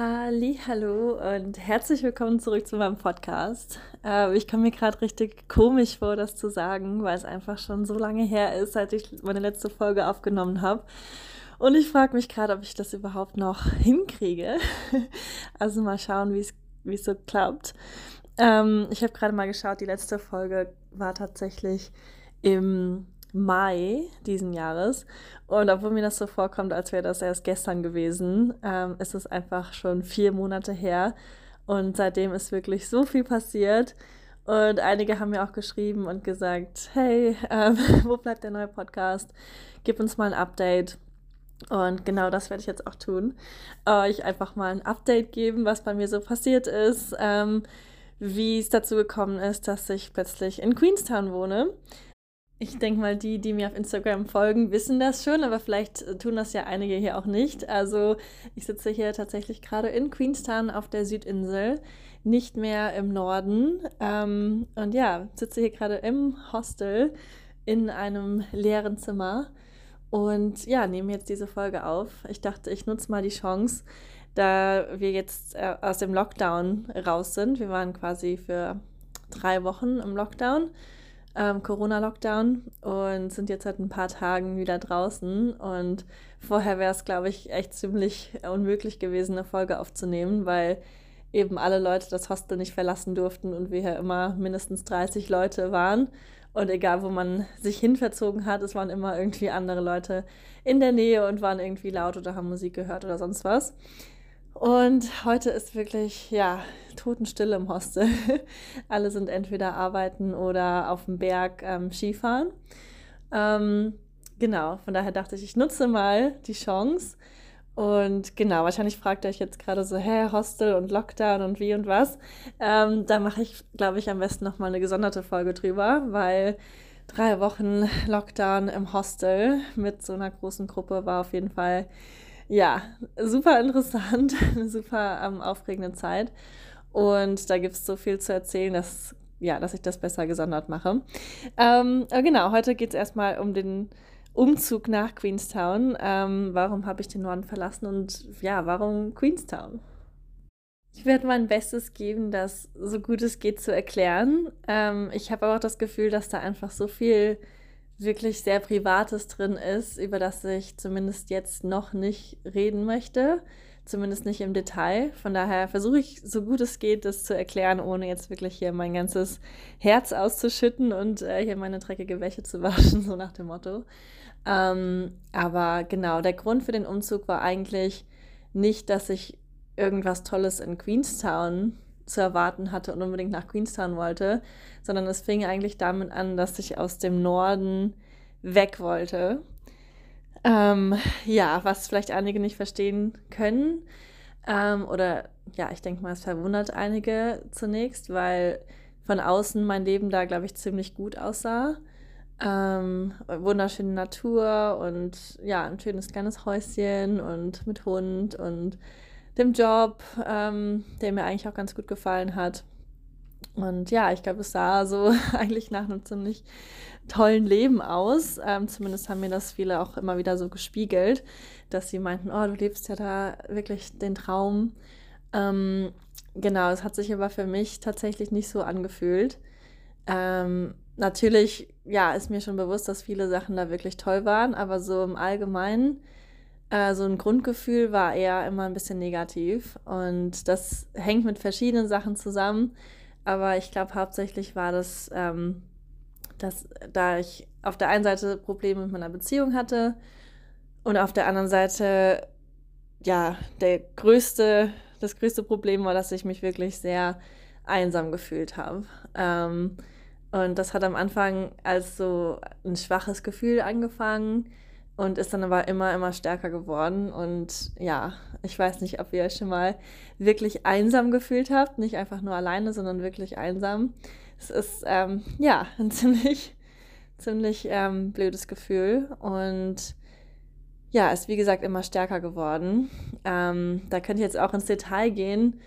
Hallo und herzlich willkommen zurück zu meinem Podcast. Äh, ich komme mir gerade richtig komisch vor, das zu sagen, weil es einfach schon so lange her ist, seit ich meine letzte Folge aufgenommen habe. Und ich frage mich gerade, ob ich das überhaupt noch hinkriege. Also mal schauen, wie es so klappt. Ähm, ich habe gerade mal geschaut, die letzte Folge war tatsächlich im Mai diesen Jahres. Und obwohl mir das so vorkommt, als wäre das erst gestern gewesen, ähm, ist es einfach schon vier Monate her. Und seitdem ist wirklich so viel passiert. Und einige haben mir auch geschrieben und gesagt, hey, ähm, wo bleibt der neue Podcast? Gib uns mal ein Update. Und genau das werde ich jetzt auch tun. Euch einfach mal ein Update geben, was bei mir so passiert ist, ähm, wie es dazu gekommen ist, dass ich plötzlich in Queenstown wohne. Ich denke mal, die, die mir auf Instagram folgen, wissen das schon, aber vielleicht äh, tun das ja einige hier auch nicht. Also ich sitze hier tatsächlich gerade in Queenstown auf der Südinsel, nicht mehr im Norden. Ähm, und ja, sitze hier gerade im Hostel in einem leeren Zimmer und ja, nehme jetzt diese Folge auf. Ich dachte, ich nutze mal die Chance, da wir jetzt äh, aus dem Lockdown raus sind. Wir waren quasi für drei Wochen im Lockdown ähm, Corona-Lockdown und sind jetzt seit ein paar Tagen wieder draußen. Und vorher wäre es, glaube ich, echt ziemlich unmöglich gewesen, eine Folge aufzunehmen, weil eben alle Leute das Hostel nicht verlassen durften und wir hier immer mindestens 30 Leute waren. Und egal, wo man sich hinverzogen hat, es waren immer irgendwie andere Leute in der Nähe und waren irgendwie laut oder haben Musik gehört oder sonst was. Und heute ist wirklich, ja, Totenstille im Hostel. Alle sind entweder arbeiten oder auf dem Berg ähm, Skifahren. Ähm, genau, von daher dachte ich, ich nutze mal die Chance. Und genau, wahrscheinlich fragt ihr euch jetzt gerade so, hä, Hostel und Lockdown und wie und was. Ähm, da mache ich, glaube ich, am besten nochmal eine gesonderte Folge drüber, weil drei Wochen Lockdown im Hostel mit so einer großen Gruppe war auf jeden Fall ja, super interessant, eine super ähm, aufregende Zeit. Und da gibt es so viel zu erzählen, dass, ja, dass ich das besser gesondert mache. Ähm, genau, heute geht es erstmal um den Umzug nach Queenstown. Ähm, warum habe ich den Norden verlassen und ja, warum Queenstown? Ich werde mein Bestes geben, das so gut es geht zu erklären. Ähm, ich habe aber auch das Gefühl, dass da einfach so viel wirklich sehr Privates drin ist, über das ich zumindest jetzt noch nicht reden möchte. Zumindest nicht im Detail. Von daher versuche ich, so gut es geht, das zu erklären, ohne jetzt wirklich hier mein ganzes Herz auszuschütten und äh, hier meine dreckige Wäsche zu waschen, so nach dem Motto. Ähm, aber genau, der Grund für den Umzug war eigentlich nicht, dass ich irgendwas Tolles in Queenstown zu erwarten hatte und unbedingt nach Queenstown wollte, sondern es fing eigentlich damit an, dass ich aus dem Norden weg wollte. Ähm, ja, was vielleicht einige nicht verstehen können. Ähm, oder ja, ich denke mal, es verwundert einige zunächst, weil von außen mein Leben da, glaube ich, ziemlich gut aussah. Ähm, wunderschöne Natur und ja, ein schönes kleines Häuschen und mit Hund und dem Job, ähm, der mir eigentlich auch ganz gut gefallen hat. Und ja, ich glaube, es sah so eigentlich nach einem ziemlich tollen Leben aus. Ähm, zumindest haben mir das viele auch immer wieder so gespiegelt, dass sie meinten, oh, du lebst ja da wirklich den Traum. Ähm, genau, es hat sich aber für mich tatsächlich nicht so angefühlt. Ähm, natürlich, ja, ist mir schon bewusst, dass viele Sachen da wirklich toll waren, aber so im Allgemeinen äh, so ein Grundgefühl war eher immer ein bisschen negativ. Und das hängt mit verschiedenen Sachen zusammen. Aber ich glaube, hauptsächlich war das, ähm, dass da ich auf der einen Seite Probleme mit meiner Beziehung hatte und auf der anderen Seite, ja, der größte, das größte Problem war, dass ich mich wirklich sehr einsam gefühlt habe. Ähm, und das hat am Anfang als so ein schwaches Gefühl angefangen und ist dann aber immer, immer stärker geworden. Und ja, ich weiß nicht, ob ihr euch schon mal wirklich einsam gefühlt habt. Nicht einfach nur alleine, sondern wirklich einsam. Es ist, ähm, ja, ein ziemlich, ziemlich ähm, blödes Gefühl. Und ja, ist wie gesagt immer stärker geworden. Ähm, da könnt ihr jetzt auch ins Detail gehen,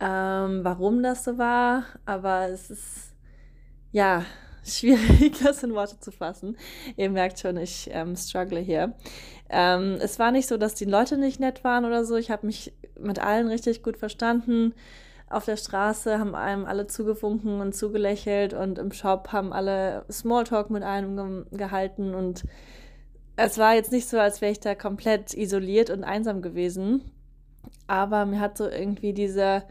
ähm, warum das so war. Aber es ist, ja, schwierig, das in Worte zu fassen. Ihr merkt schon, ich ähm, struggle hier. Ähm, es war nicht so, dass die Leute nicht nett waren oder so. Ich habe mich mit allen richtig gut verstanden. Auf der Straße haben einem alle zugewunken und zugelächelt und im Shop haben alle Smalltalk mit einem ge gehalten und es war jetzt nicht so, als wäre ich da komplett isoliert und einsam gewesen. Aber mir hat so irgendwie diese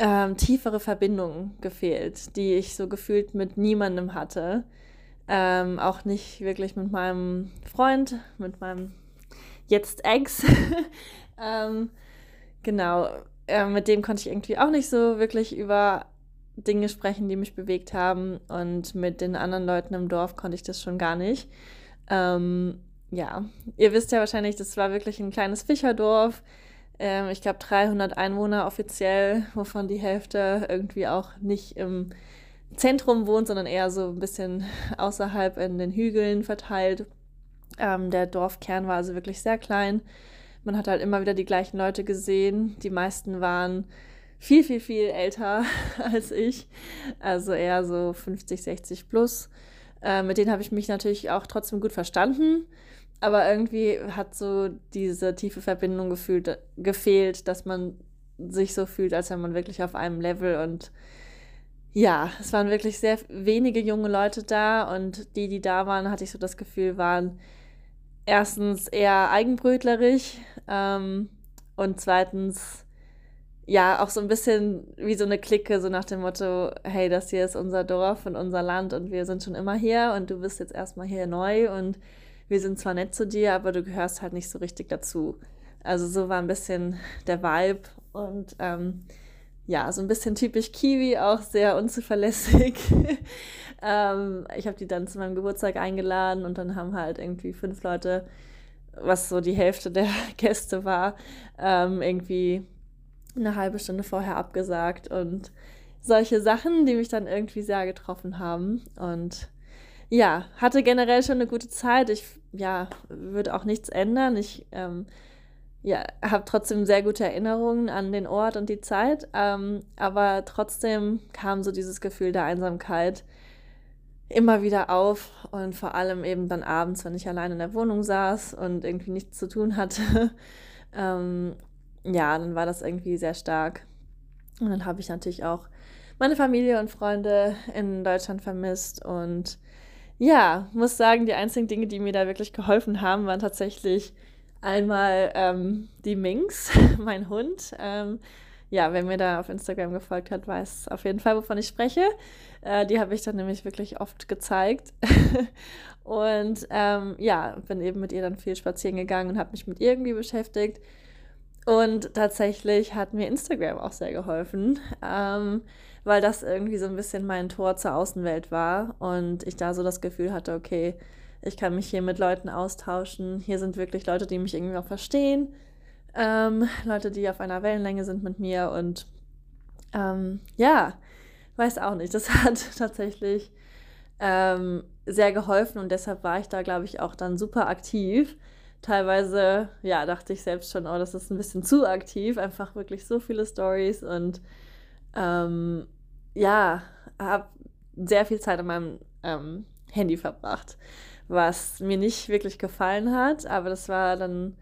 ähm, tiefere Verbindung gefehlt, die ich so gefühlt mit niemandem hatte. Ähm, auch nicht wirklich mit meinem Freund, mit meinem jetzt Ex. ähm, genau, äh, mit dem konnte ich irgendwie auch nicht so wirklich über Dinge sprechen, die mich bewegt haben. Und mit den anderen Leuten im Dorf konnte ich das schon gar nicht. Ähm, ja, ihr wisst ja wahrscheinlich, das war wirklich ein kleines Fischerdorf. Ähm, ich glaube 300 Einwohner offiziell, wovon die Hälfte irgendwie auch nicht im Zentrum wohnt, sondern eher so ein bisschen außerhalb in den Hügeln verteilt. Ähm, der Dorfkern war also wirklich sehr klein. Man hat halt immer wieder die gleichen Leute gesehen. Die meisten waren viel, viel, viel älter als ich. Also eher so 50, 60 plus. Äh, mit denen habe ich mich natürlich auch trotzdem gut verstanden. Aber irgendwie hat so diese tiefe Verbindung gefühlt, gefehlt, dass man sich so fühlt, als wäre man wirklich auf einem Level. Und ja, es waren wirklich sehr wenige junge Leute da. Und die, die da waren, hatte ich so das Gefühl, waren erstens eher eigenbrötlerig ähm, und zweitens ja auch so ein bisschen wie so eine Clique, so nach dem Motto, hey, das hier ist unser Dorf und unser Land und wir sind schon immer hier und du bist jetzt erstmal hier neu und wir sind zwar nett zu dir, aber du gehörst halt nicht so richtig dazu. Also so war ein bisschen der Vibe und ähm, ja, so ein bisschen typisch Kiwi, auch sehr unzuverlässig. ähm, ich habe die dann zu meinem Geburtstag eingeladen und dann haben halt irgendwie fünf Leute, was so die Hälfte der Gäste war, ähm, irgendwie eine halbe Stunde vorher abgesagt und solche Sachen, die mich dann irgendwie sehr getroffen haben. Und ja, hatte generell schon eine gute Zeit. Ich ja, würde auch nichts ändern. Ich ähm, ja, habe trotzdem sehr gute Erinnerungen an den Ort und die Zeit. Ähm, aber trotzdem kam so dieses Gefühl der Einsamkeit immer wieder auf und vor allem eben dann abends, wenn ich allein in der Wohnung saß und irgendwie nichts zu tun hatte. ähm, ja, dann war das irgendwie sehr stark. Und dann habe ich natürlich auch meine Familie und Freunde in Deutschland vermisst. Und ja, muss sagen, die einzigen Dinge, die mir da wirklich geholfen haben, waren tatsächlich einmal ähm, die Minx, mein Hund. Ähm, ja, wer mir da auf Instagram gefolgt hat, weiß auf jeden Fall, wovon ich spreche. Äh, die habe ich dann nämlich wirklich oft gezeigt. und ähm, ja, bin eben mit ihr dann viel spazieren gegangen und habe mich mit ihr irgendwie beschäftigt. Und tatsächlich hat mir Instagram auch sehr geholfen, ähm, weil das irgendwie so ein bisschen mein Tor zur Außenwelt war und ich da so das Gefühl hatte, okay, ich kann mich hier mit Leuten austauschen. Hier sind wirklich Leute, die mich irgendwie auch verstehen. Ähm, Leute, die auf einer Wellenlänge sind mit mir und ähm, ja, weiß auch nicht. Das hat tatsächlich ähm, sehr geholfen und deshalb war ich da, glaube ich, auch dann super aktiv teilweise, ja, dachte ich selbst schon, oh, das ist ein bisschen zu aktiv, einfach wirklich so viele Stories und ähm, ja, habe sehr viel Zeit an meinem ähm, Handy verbracht, was mir nicht wirklich gefallen hat, aber das war dann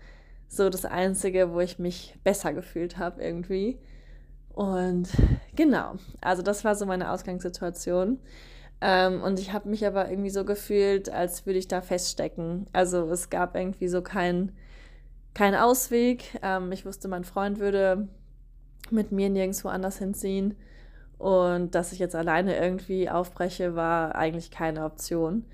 so das Einzige, wo ich mich besser gefühlt habe irgendwie. Und genau, also das war so meine Ausgangssituation. Ähm, und ich habe mich aber irgendwie so gefühlt, als würde ich da feststecken. Also es gab irgendwie so keinen kein Ausweg. Ähm, ich wusste, mein Freund würde mit mir nirgendwo anders hinziehen. Und dass ich jetzt alleine irgendwie aufbreche, war eigentlich keine Option.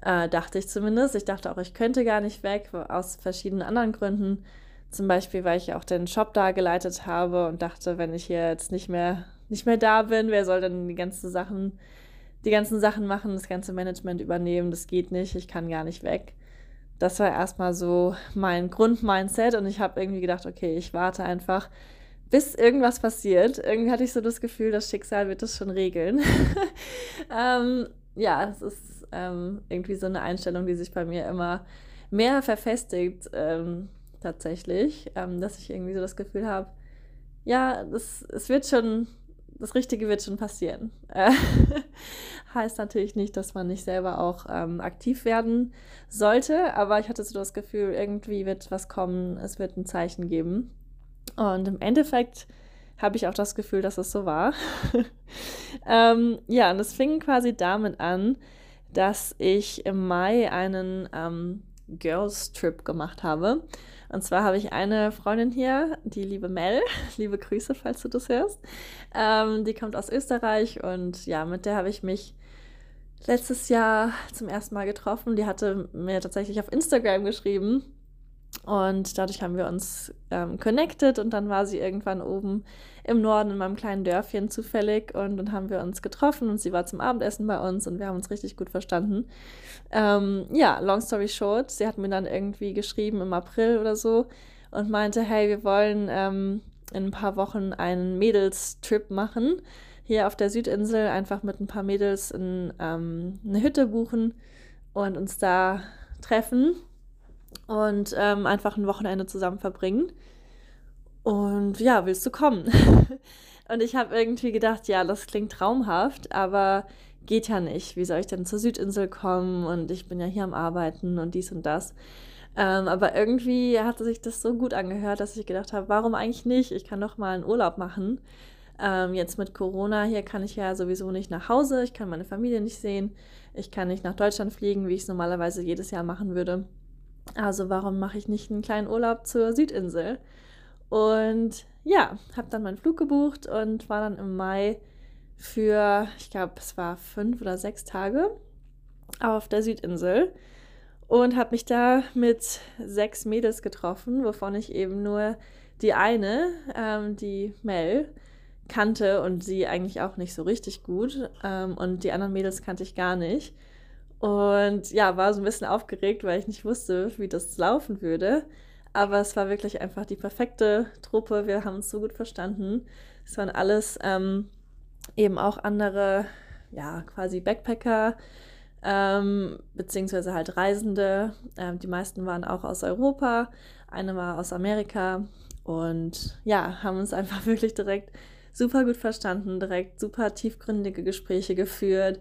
Äh, dachte ich zumindest. Ich dachte auch, ich könnte gar nicht weg, aus verschiedenen anderen Gründen. Zum Beispiel, weil ich auch den Shop da geleitet habe und dachte, wenn ich hier jetzt nicht mehr, nicht mehr da bin, wer soll denn die ganzen Sachen die ganzen Sachen machen, das ganze Management übernehmen, das geht nicht, ich kann gar nicht weg. Das war erstmal so mein Grundmindset und ich habe irgendwie gedacht, okay, ich warte einfach, bis irgendwas passiert. Irgendwie hatte ich so das Gefühl, das Schicksal wird das schon regeln. ähm, ja, es ist ähm, irgendwie so eine Einstellung, die sich bei mir immer mehr verfestigt, ähm, tatsächlich, ähm, dass ich irgendwie so das Gefühl habe, ja, das, es wird schon das Richtige wird schon passieren. heißt natürlich nicht, dass man nicht selber auch ähm, aktiv werden sollte, aber ich hatte so das Gefühl, irgendwie wird was kommen, es wird ein Zeichen geben. Und im Endeffekt habe ich auch das Gefühl, dass es so war. ähm, ja, und es fing quasi damit an, dass ich im Mai einen ähm, Girls Trip gemacht habe. Und zwar habe ich eine Freundin hier, die liebe Mel, liebe Grüße, falls du das hörst. Ähm, die kommt aus Österreich und ja, mit der habe ich mich letztes Jahr zum ersten Mal getroffen. Die hatte mir tatsächlich auf Instagram geschrieben und dadurch haben wir uns ähm, connected und dann war sie irgendwann oben im Norden in meinem kleinen Dörfchen zufällig und dann haben wir uns getroffen und sie war zum Abendessen bei uns und wir haben uns richtig gut verstanden. Ähm, ja, long story short, sie hat mir dann irgendwie geschrieben im April oder so und meinte, hey, wir wollen ähm, in ein paar Wochen einen Mädels-Trip machen. Hier auf der Südinsel einfach mit ein paar Mädels in ähm, eine Hütte buchen und uns da treffen und ähm, einfach ein Wochenende zusammen verbringen. Und ja, willst du kommen? und ich habe irgendwie gedacht, ja, das klingt traumhaft, aber geht ja nicht. Wie soll ich denn zur Südinsel kommen? Und ich bin ja hier am Arbeiten und dies und das. Ähm, aber irgendwie hatte sich das so gut angehört, dass ich gedacht habe, warum eigentlich nicht? Ich kann doch mal einen Urlaub machen. Ähm, jetzt mit Corona hier kann ich ja sowieso nicht nach Hause, ich kann meine Familie nicht sehen, ich kann nicht nach Deutschland fliegen, wie ich es normalerweise jedes Jahr machen würde. Also warum mache ich nicht einen kleinen Urlaub zur Südinsel? Und ja, habe dann meinen Flug gebucht und war dann im Mai für, ich glaube, es war fünf oder sechs Tage auf der Südinsel und habe mich da mit sechs Mädels getroffen, wovon ich eben nur die eine, ähm, die Mel, kannte und sie eigentlich auch nicht so richtig gut. Ähm, und die anderen Mädels kannte ich gar nicht. Und ja, war so ein bisschen aufgeregt, weil ich nicht wusste, wie das laufen würde. Aber es war wirklich einfach die perfekte Truppe. Wir haben uns so gut verstanden. Es waren alles ähm, eben auch andere, ja, quasi Backpacker, ähm, beziehungsweise halt Reisende. Ähm, die meisten waren auch aus Europa, eine war aus Amerika und ja, haben uns einfach wirklich direkt super gut verstanden, direkt super tiefgründige Gespräche geführt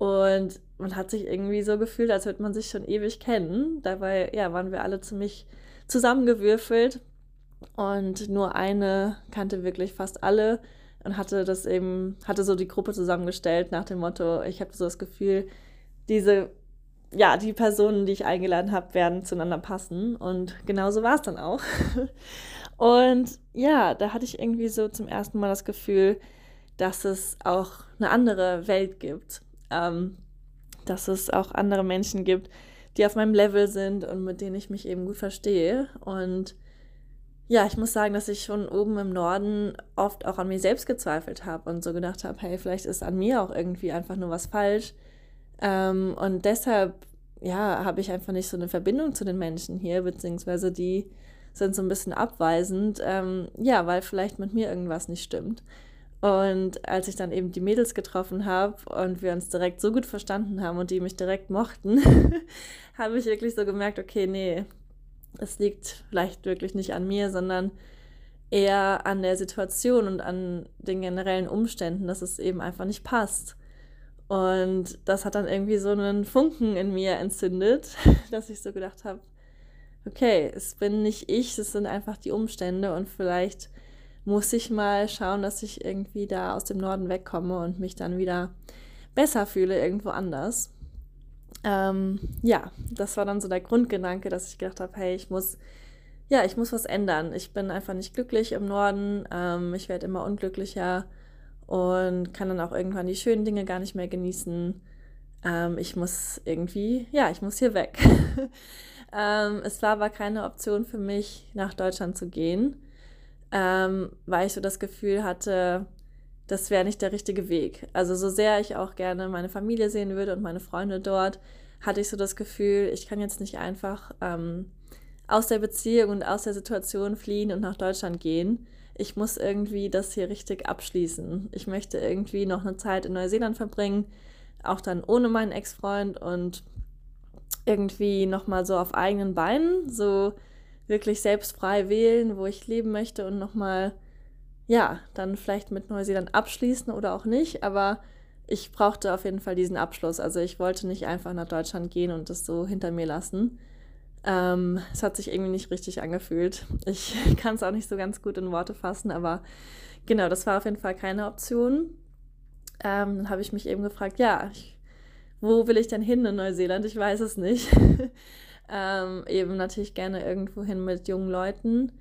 und man hat sich irgendwie so gefühlt, als würde man sich schon ewig kennen. Dabei, ja, waren wir alle ziemlich zusammengewürfelt. Und nur eine kannte wirklich fast alle und hatte das eben, hatte so die Gruppe zusammengestellt nach dem Motto, ich habe so das Gefühl, diese, ja, die Personen, die ich eingeladen habe, werden zueinander passen. Und genauso war es dann auch. Und ja, da hatte ich irgendwie so zum ersten Mal das Gefühl, dass es auch eine andere Welt gibt ähm, dass es auch andere Menschen gibt, die auf meinem Level sind und mit denen ich mich eben gut verstehe. Und ja, ich muss sagen, dass ich schon oben im Norden oft auch an mir selbst gezweifelt habe und so gedacht habe, hey, vielleicht ist an mir auch irgendwie einfach nur was falsch. Ähm, und deshalb, ja, habe ich einfach nicht so eine Verbindung zu den Menschen hier, beziehungsweise die sind so ein bisschen abweisend, ähm, ja, weil vielleicht mit mir irgendwas nicht stimmt. Und als ich dann eben die Mädels getroffen habe und wir uns direkt so gut verstanden haben und die mich direkt mochten, habe ich wirklich so gemerkt, okay, nee, es liegt vielleicht wirklich nicht an mir, sondern eher an der Situation und an den generellen Umständen, dass es eben einfach nicht passt. Und das hat dann irgendwie so einen Funken in mir entzündet, dass ich so gedacht habe, okay, es bin nicht ich, es sind einfach die Umstände und vielleicht muss ich mal schauen, dass ich irgendwie da aus dem Norden wegkomme und mich dann wieder besser fühle irgendwo anders. Ähm, ja, das war dann so der Grundgedanke, dass ich gedacht habe, hey, ich muss, ja, ich muss was ändern. Ich bin einfach nicht glücklich im Norden. Ähm, ich werde immer unglücklicher und kann dann auch irgendwann die schönen Dinge gar nicht mehr genießen. Ähm, ich muss irgendwie, ja, ich muss hier weg. Ähm, es war aber keine Option für mich, nach Deutschland zu gehen ähm, weil ich so das Gefühl hatte, das wäre nicht der richtige Weg. Also so sehr ich auch gerne meine Familie sehen würde und meine Freunde dort, hatte ich so das Gefühl, ich kann jetzt nicht einfach ähm, aus der Beziehung und aus der Situation fliehen und nach Deutschland gehen. Ich muss irgendwie das hier richtig abschließen. Ich möchte irgendwie noch eine Zeit in Neuseeland verbringen, auch dann ohne meinen Ex-Freund und irgendwie nochmal so auf eigenen Beinen, so wirklich selbst frei wählen, wo ich leben möchte und nochmal, ja, dann vielleicht mit Neuseeland abschließen oder auch nicht. Aber ich brauchte auf jeden Fall diesen Abschluss. Also ich wollte nicht einfach nach Deutschland gehen und das so hinter mir lassen. Ähm, es hat sich irgendwie nicht richtig angefühlt. Ich kann es auch nicht so ganz gut in Worte fassen, aber genau, das war auf jeden Fall keine Option. Ähm, dann habe ich mich eben gefragt, ja, ich, wo will ich denn hin in Neuseeland? Ich weiß es nicht. ähm, eben natürlich gerne irgendwo hin mit jungen Leuten.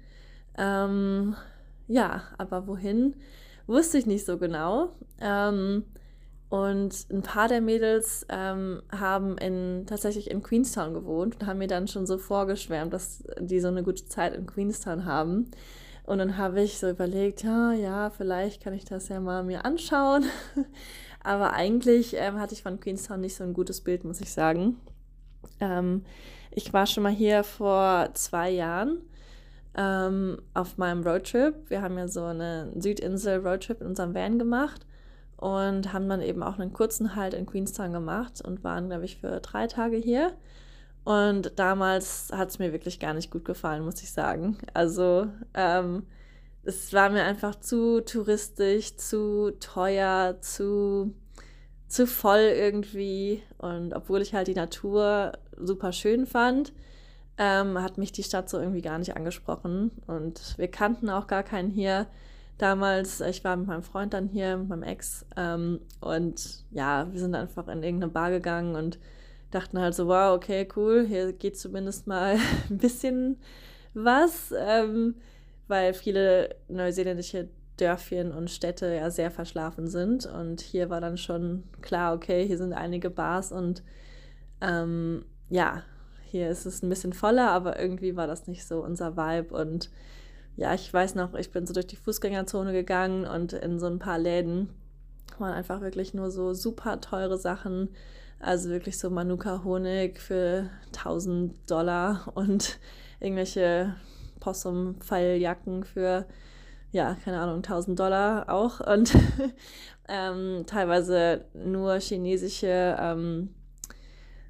Ähm, ja, aber wohin, wusste ich nicht so genau. Ähm, und ein paar der Mädels ähm, haben in, tatsächlich in Queenstown gewohnt und haben mir dann schon so vorgeschwärmt, dass die so eine gute Zeit in Queenstown haben. Und dann habe ich so überlegt, ja, ja, vielleicht kann ich das ja mal mir anschauen. Aber eigentlich ähm, hatte ich von Queenstown nicht so ein gutes Bild, muss ich sagen. Ähm, ich war schon mal hier vor zwei Jahren ähm, auf meinem Roadtrip. Wir haben ja so eine Südinsel-Roadtrip in unserem Van gemacht und haben dann eben auch einen kurzen Halt in Queenstown gemacht und waren, glaube ich, für drei Tage hier. Und damals hat es mir wirklich gar nicht gut gefallen, muss ich sagen. Also ähm, es war mir einfach zu touristisch, zu teuer, zu, zu voll irgendwie. Und obwohl ich halt die Natur super schön fand, ähm, hat mich die Stadt so irgendwie gar nicht angesprochen. Und wir kannten auch gar keinen hier damals, ich war mit meinem Freund dann hier, mit meinem Ex, ähm, und ja, wir sind einfach in irgendeine Bar gegangen und dachten halt so, wow, okay, cool, hier geht zumindest mal ein bisschen was, ähm, weil viele neuseeländische Dörfchen und Städte ja sehr verschlafen sind. Und hier war dann schon klar, okay, hier sind einige Bars und ähm, ja, hier ist es ein bisschen voller, aber irgendwie war das nicht so unser Vibe und ja, ich weiß noch, ich bin so durch die Fußgängerzone gegangen und in so ein paar Läden waren einfach wirklich nur so super teure Sachen. Also wirklich so Manuka-Honig für 1000 Dollar und irgendwelche Possum-Pfeiljacken für, ja, keine Ahnung, 1000 Dollar auch. Und ähm, teilweise nur chinesische ähm,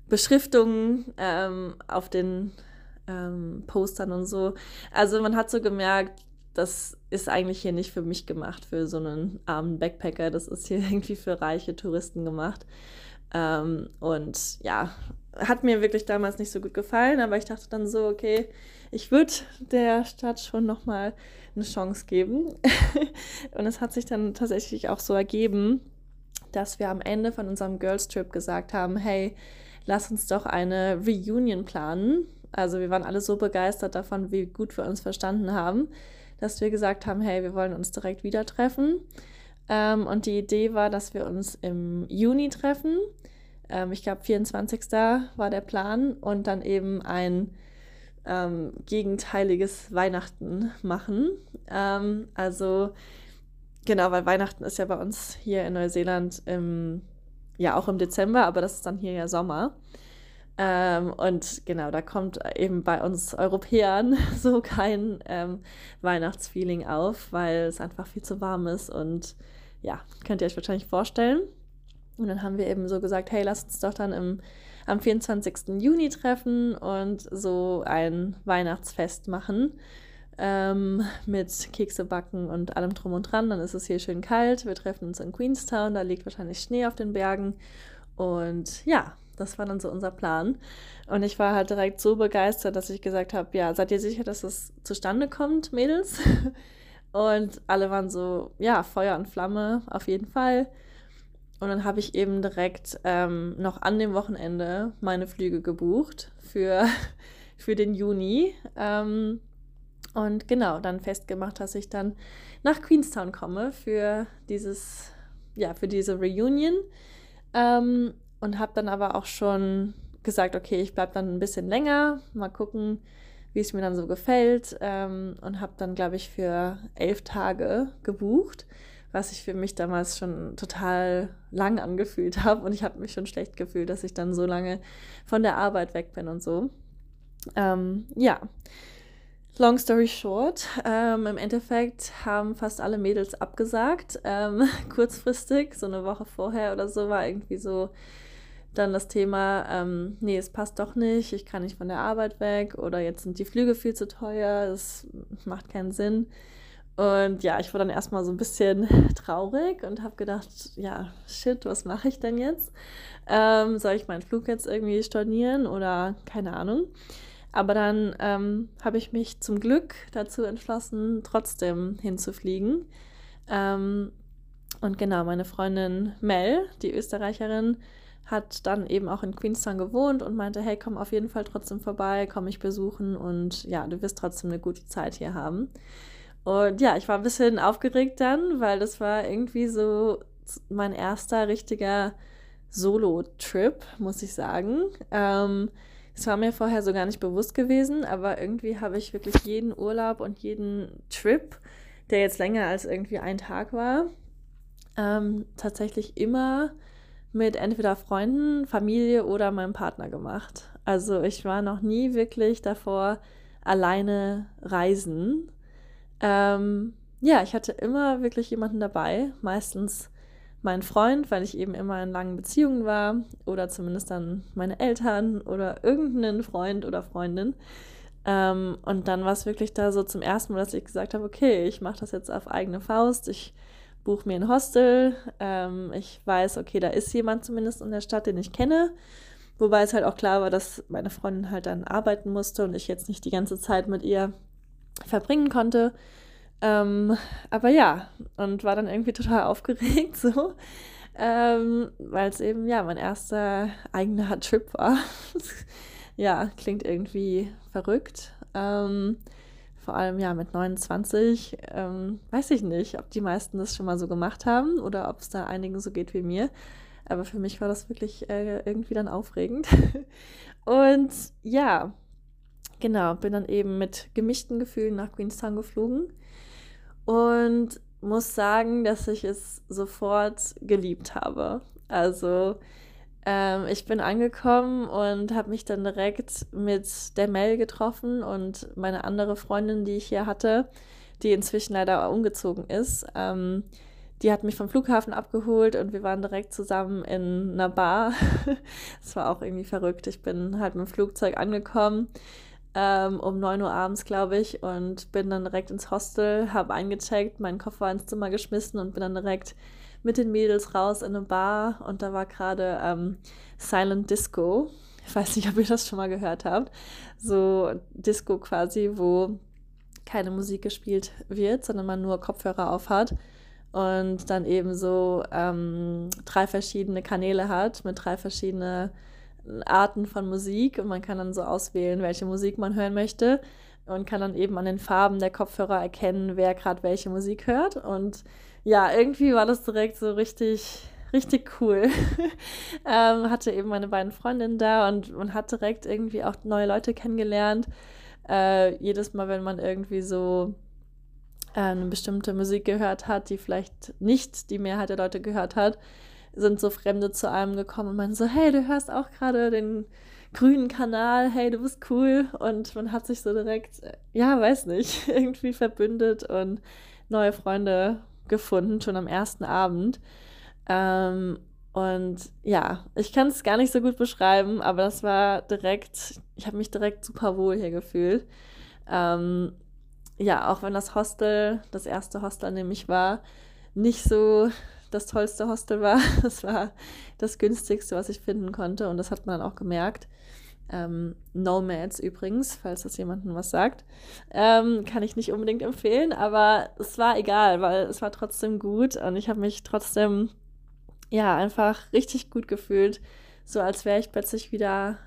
Beschriftungen ähm, auf den ähm, Postern und so. Also man hat so gemerkt, das ist eigentlich hier nicht für mich gemacht, für so einen armen Backpacker. Das ist hier irgendwie für reiche Touristen gemacht. Ähm, und ja, hat mir wirklich damals nicht so gut gefallen, aber ich dachte dann so, okay, ich würde der Stadt schon nochmal eine Chance geben. und es hat sich dann tatsächlich auch so ergeben, dass wir am Ende von unserem Girls Trip gesagt haben, hey, lass uns doch eine Reunion planen also wir waren alle so begeistert davon, wie gut wir uns verstanden haben, dass wir gesagt haben, hey, wir wollen uns direkt wieder treffen. Ähm, und die Idee war, dass wir uns im Juni treffen. Ähm, ich glaube, 24. war der Plan und dann eben ein ähm, gegenteiliges Weihnachten machen. Ähm, also genau, weil Weihnachten ist ja bei uns hier in Neuseeland im, ja auch im Dezember, aber das ist dann hier ja Sommer. Ähm, und genau, da kommt eben bei uns Europäern so kein ähm, Weihnachtsfeeling auf, weil es einfach viel zu warm ist. Und ja, könnt ihr euch wahrscheinlich vorstellen. Und dann haben wir eben so gesagt, hey, lasst uns doch dann im, am 24. Juni treffen und so ein Weihnachtsfest machen. Ähm, mit Kekse backen und allem drum und dran. Dann ist es hier schön kalt. Wir treffen uns in Queenstown, da liegt wahrscheinlich Schnee auf den Bergen. Und ja, das war dann so unser Plan. Und ich war halt direkt so begeistert, dass ich gesagt habe, ja, seid ihr sicher, dass das zustande kommt, Mädels? Und alle waren so, ja, Feuer und Flamme, auf jeden Fall. Und dann habe ich eben direkt ähm, noch an dem Wochenende meine Flüge gebucht für, für den Juni. Ähm, und genau, dann festgemacht, dass ich dann nach Queenstown komme für dieses, ja, für diese Reunion. Ähm, und habe dann aber auch schon gesagt, okay, ich bleibe dann ein bisschen länger, mal gucken, wie es mir dann so gefällt ähm, und habe dann, glaube ich, für elf Tage gebucht, was ich für mich damals schon total lang angefühlt habe und ich habe mich schon schlecht gefühlt, dass ich dann so lange von der Arbeit weg bin und so. Ähm, ja. Long story short, ähm, im Endeffekt haben fast alle Mädels abgesagt, ähm, kurzfristig, so eine Woche vorher oder so, war irgendwie so, dann das Thema, ähm, nee, es passt doch nicht, ich kann nicht von der Arbeit weg oder jetzt sind die Flüge viel zu teuer, es macht keinen Sinn. Und ja, ich war dann erstmal so ein bisschen traurig und habe gedacht, ja, shit, was mache ich denn jetzt? Ähm, soll ich meinen Flug jetzt irgendwie stornieren oder keine Ahnung? Aber dann ähm, habe ich mich zum Glück dazu entschlossen, trotzdem hinzufliegen. Ähm, und genau, meine Freundin Mel, die Österreicherin, hat dann eben auch in Queenstown gewohnt und meinte, hey, komm auf jeden Fall trotzdem vorbei, komm mich besuchen und ja, du wirst trotzdem eine gute Zeit hier haben. Und ja, ich war ein bisschen aufgeregt dann, weil das war irgendwie so mein erster richtiger Solo-Trip, muss ich sagen. Ähm, es war mir vorher so gar nicht bewusst gewesen, aber irgendwie habe ich wirklich jeden Urlaub und jeden Trip, der jetzt länger als irgendwie ein Tag war, ähm, tatsächlich immer mit entweder Freunden, Familie oder meinem Partner gemacht. Also ich war noch nie wirklich davor alleine reisen. Ähm, ja, ich hatte immer wirklich jemanden dabei, meistens mein Freund, weil ich eben immer in langen Beziehungen war oder zumindest dann meine Eltern oder irgendeinen Freund oder Freundin. Ähm, und dann war es wirklich da so zum ersten Mal, dass ich gesagt habe, okay, ich mache das jetzt auf eigene Faust. Ich buche mir ein Hostel. Ähm, ich weiß, okay, da ist jemand zumindest in der Stadt, den ich kenne. Wobei es halt auch klar war, dass meine Freundin halt dann arbeiten musste und ich jetzt nicht die ganze Zeit mit ihr verbringen konnte. Ähm, aber ja, und war dann irgendwie total aufgeregt so, ähm, weil es eben ja mein erster eigener Trip war. ja, klingt irgendwie verrückt. Ähm, vor allem ja mit 29, ähm, weiß ich nicht, ob die meisten das schon mal so gemacht haben oder ob es da einigen so geht wie mir. Aber für mich war das wirklich äh, irgendwie dann aufregend. Und ja, genau, bin dann eben mit gemischten Gefühlen nach Queenstown geflogen und muss sagen, dass ich es sofort geliebt habe. Also ähm, ich bin angekommen und habe mich dann direkt mit der Mel getroffen und meine andere Freundin, die ich hier hatte, die inzwischen leider umgezogen ist. Ähm, die hat mich vom Flughafen abgeholt und wir waren direkt zusammen in einer Bar. das war auch irgendwie verrückt. Ich bin halt mit dem Flugzeug angekommen ähm, um 9 Uhr abends, glaube ich, und bin dann direkt ins Hostel, habe eingecheckt, meinen Koffer ins Zimmer geschmissen und bin dann direkt mit den Mädels raus in eine Bar und da war gerade ähm, Silent Disco. Ich weiß nicht, ob ihr das schon mal gehört habt. So Disco quasi, wo keine Musik gespielt wird, sondern man nur Kopfhörer auf hat und dann eben so ähm, drei verschiedene Kanäle hat mit drei verschiedenen Arten von Musik und man kann dann so auswählen, welche Musik man hören möchte und kann dann eben an den Farben der Kopfhörer erkennen, wer gerade welche Musik hört. Und ja, irgendwie war das direkt so richtig, richtig cool. ähm, hatte eben meine beiden Freundinnen da und man hat direkt irgendwie auch neue Leute kennengelernt. Äh, jedes Mal, wenn man irgendwie so äh, eine bestimmte Musik gehört hat, die vielleicht nicht die Mehrheit der Leute gehört hat, sind so Fremde zu einem gekommen und man so, hey, du hörst auch gerade den grünen Kanal, hey, du bist cool. Und man hat sich so direkt, ja, weiß nicht, irgendwie verbündet und neue Freunde gefunden, schon am ersten Abend. Ähm, und ja, ich kann es gar nicht so gut beschreiben, aber das war direkt, ich habe mich direkt super wohl hier gefühlt. Ähm, ja, auch wenn das Hostel, das erste Hostel, an dem ich war, nicht so das tollste Hostel war. Das war das günstigste, was ich finden konnte und das hat man auch gemerkt. Ähm, Nomads übrigens, falls das jemandem was sagt. Ähm, kann ich nicht unbedingt empfehlen, aber es war egal, weil es war trotzdem gut und ich habe mich trotzdem, ja, einfach richtig gut gefühlt. So als wäre ich plötzlich wieder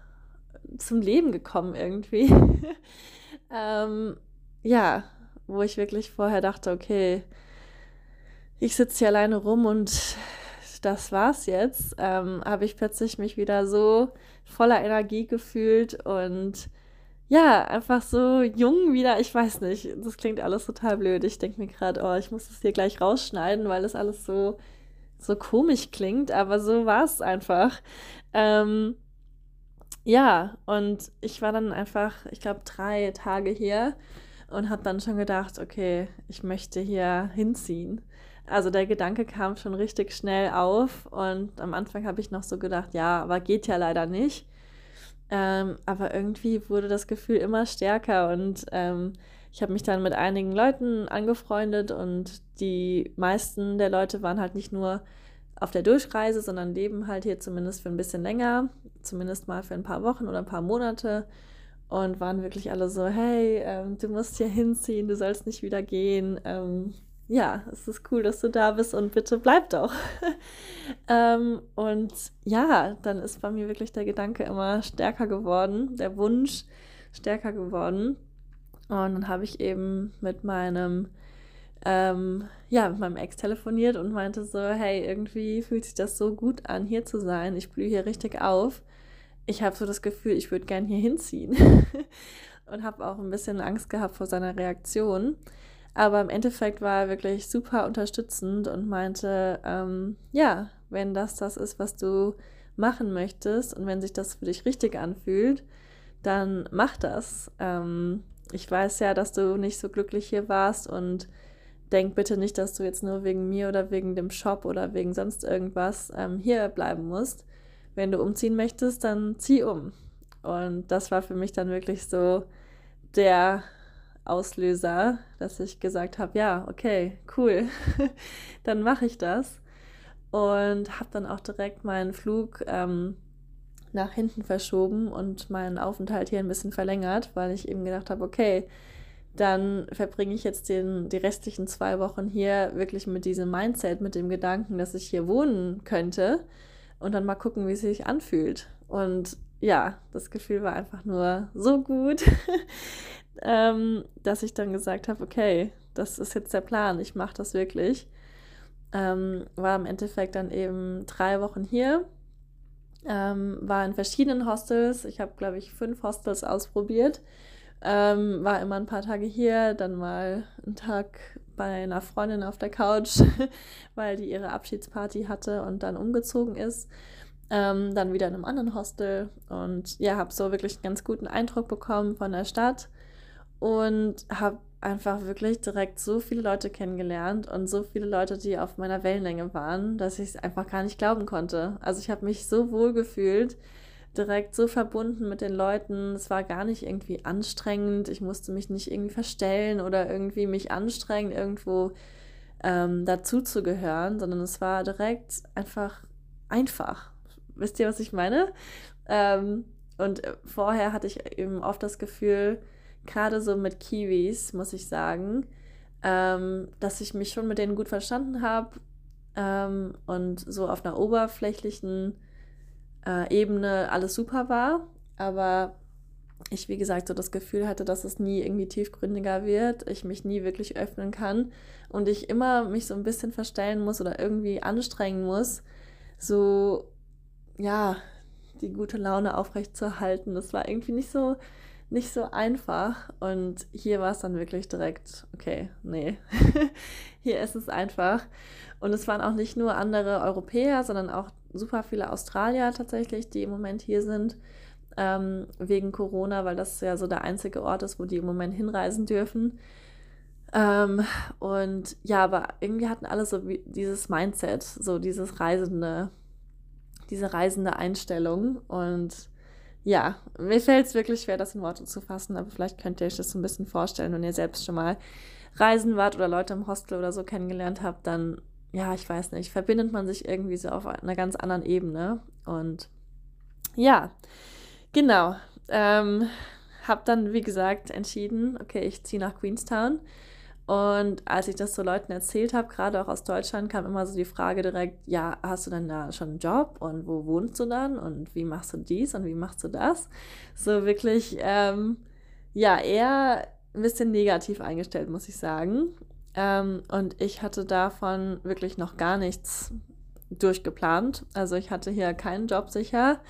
zum Leben gekommen irgendwie. ähm, ja, wo ich wirklich vorher dachte, okay, ich sitze hier alleine rum und das war's jetzt, ähm, habe ich plötzlich mich wieder so voller Energie gefühlt und ja, einfach so jung wieder. Ich weiß nicht, das klingt alles total blöd. Ich denke mir gerade, oh, ich muss das hier gleich rausschneiden, weil das alles so, so komisch klingt, aber so war es einfach. Ähm, ja, und ich war dann einfach, ich glaube, drei Tage hier und habe dann schon gedacht, okay, ich möchte hier hinziehen. Also der Gedanke kam schon richtig schnell auf und am Anfang habe ich noch so gedacht, ja, aber geht ja leider nicht. Ähm, aber irgendwie wurde das Gefühl immer stärker und ähm, ich habe mich dann mit einigen Leuten angefreundet und die meisten der Leute waren halt nicht nur auf der Durchreise, sondern leben halt hier zumindest für ein bisschen länger, zumindest mal für ein paar Wochen oder ein paar Monate und waren wirklich alle so, hey, ähm, du musst hier hinziehen, du sollst nicht wieder gehen. Ähm, ja, es ist cool, dass du da bist und bitte bleib doch. ähm, und ja, dann ist bei mir wirklich der Gedanke immer stärker geworden, der Wunsch stärker geworden. Und dann habe ich eben mit meinem ähm, ja, mit meinem Ex telefoniert und meinte so, hey, irgendwie fühlt sich das so gut an, hier zu sein. Ich blühe hier richtig auf. Ich habe so das Gefühl, ich würde gern hier hinziehen. und habe auch ein bisschen Angst gehabt vor seiner Reaktion. Aber im Endeffekt war er wirklich super unterstützend und meinte, ähm, ja, wenn das das ist, was du machen möchtest und wenn sich das für dich richtig anfühlt, dann mach das. Ähm, ich weiß ja, dass du nicht so glücklich hier warst und denk bitte nicht, dass du jetzt nur wegen mir oder wegen dem Shop oder wegen sonst irgendwas ähm, hier bleiben musst. Wenn du umziehen möchtest, dann zieh um. Und das war für mich dann wirklich so der Auslöser, dass ich gesagt habe, ja, okay, cool, dann mache ich das. Und habe dann auch direkt meinen Flug ähm, nach hinten verschoben und meinen Aufenthalt hier ein bisschen verlängert, weil ich eben gedacht habe, okay, dann verbringe ich jetzt den, die restlichen zwei Wochen hier wirklich mit diesem Mindset, mit dem Gedanken, dass ich hier wohnen könnte und dann mal gucken, wie es sich anfühlt. Und ja, das Gefühl war einfach nur so gut, ähm, dass ich dann gesagt habe, okay, das ist jetzt der Plan, ich mache das wirklich. Ähm, war im Endeffekt dann eben drei Wochen hier, ähm, war in verschiedenen Hostels. Ich habe, glaube ich, fünf Hostels ausprobiert ähm, war immer ein paar Tage hier, dann mal einen Tag bei einer Freundin auf der Couch, weil die ihre Abschiedsparty hatte und dann umgezogen ist. Ähm, dann wieder in einem anderen Hostel und ja, habe so wirklich einen ganz guten Eindruck bekommen von der Stadt und habe einfach wirklich direkt so viele Leute kennengelernt und so viele Leute, die auf meiner Wellenlänge waren, dass ich es einfach gar nicht glauben konnte. Also ich habe mich so wohl gefühlt direkt so verbunden mit den Leuten. Es war gar nicht irgendwie anstrengend. Ich musste mich nicht irgendwie verstellen oder irgendwie mich anstrengen, irgendwo ähm, dazu zu gehören, sondern es war direkt einfach einfach. Wisst ihr, was ich meine? Ähm, und vorher hatte ich eben oft das Gefühl, gerade so mit Kiwis, muss ich sagen, ähm, dass ich mich schon mit denen gut verstanden habe ähm, und so auf einer oberflächlichen äh, Ebene alles super war, aber ich, wie gesagt, so das Gefühl hatte, dass es nie irgendwie tiefgründiger wird, ich mich nie wirklich öffnen kann und ich immer mich so ein bisschen verstellen muss oder irgendwie anstrengen muss, so, ja, die gute Laune aufrechtzuerhalten. Das war irgendwie nicht so, nicht so einfach. Und hier war es dann wirklich direkt, okay, nee, hier ist es einfach. Und es waren auch nicht nur andere Europäer, sondern auch super viele Australier tatsächlich, die im Moment hier sind, ähm, wegen Corona, weil das ja so der einzige Ort ist, wo die im Moment hinreisen dürfen. Ähm, und ja, aber irgendwie hatten alle so dieses Mindset, so dieses reisende, diese reisende Einstellung. Und ja, mir fällt es wirklich schwer, das in Worte zu fassen, aber vielleicht könnt ihr euch das so ein bisschen vorstellen, wenn ihr selbst schon mal reisen wart oder Leute im Hostel oder so kennengelernt habt, dann ja, ich weiß nicht, verbindet man sich irgendwie so auf einer ganz anderen Ebene. Und ja, genau. Ähm, hab dann, wie gesagt, entschieden, okay, ich ziehe nach Queenstown. Und als ich das so Leuten erzählt habe, gerade auch aus Deutschland, kam immer so die Frage direkt, ja, hast du denn da schon einen Job und wo wohnst du dann und wie machst du dies und wie machst du das? So wirklich, ähm, ja, eher ein bisschen negativ eingestellt, muss ich sagen. Ähm, und ich hatte davon wirklich noch gar nichts durchgeplant. Also ich hatte hier keinen Job sicher.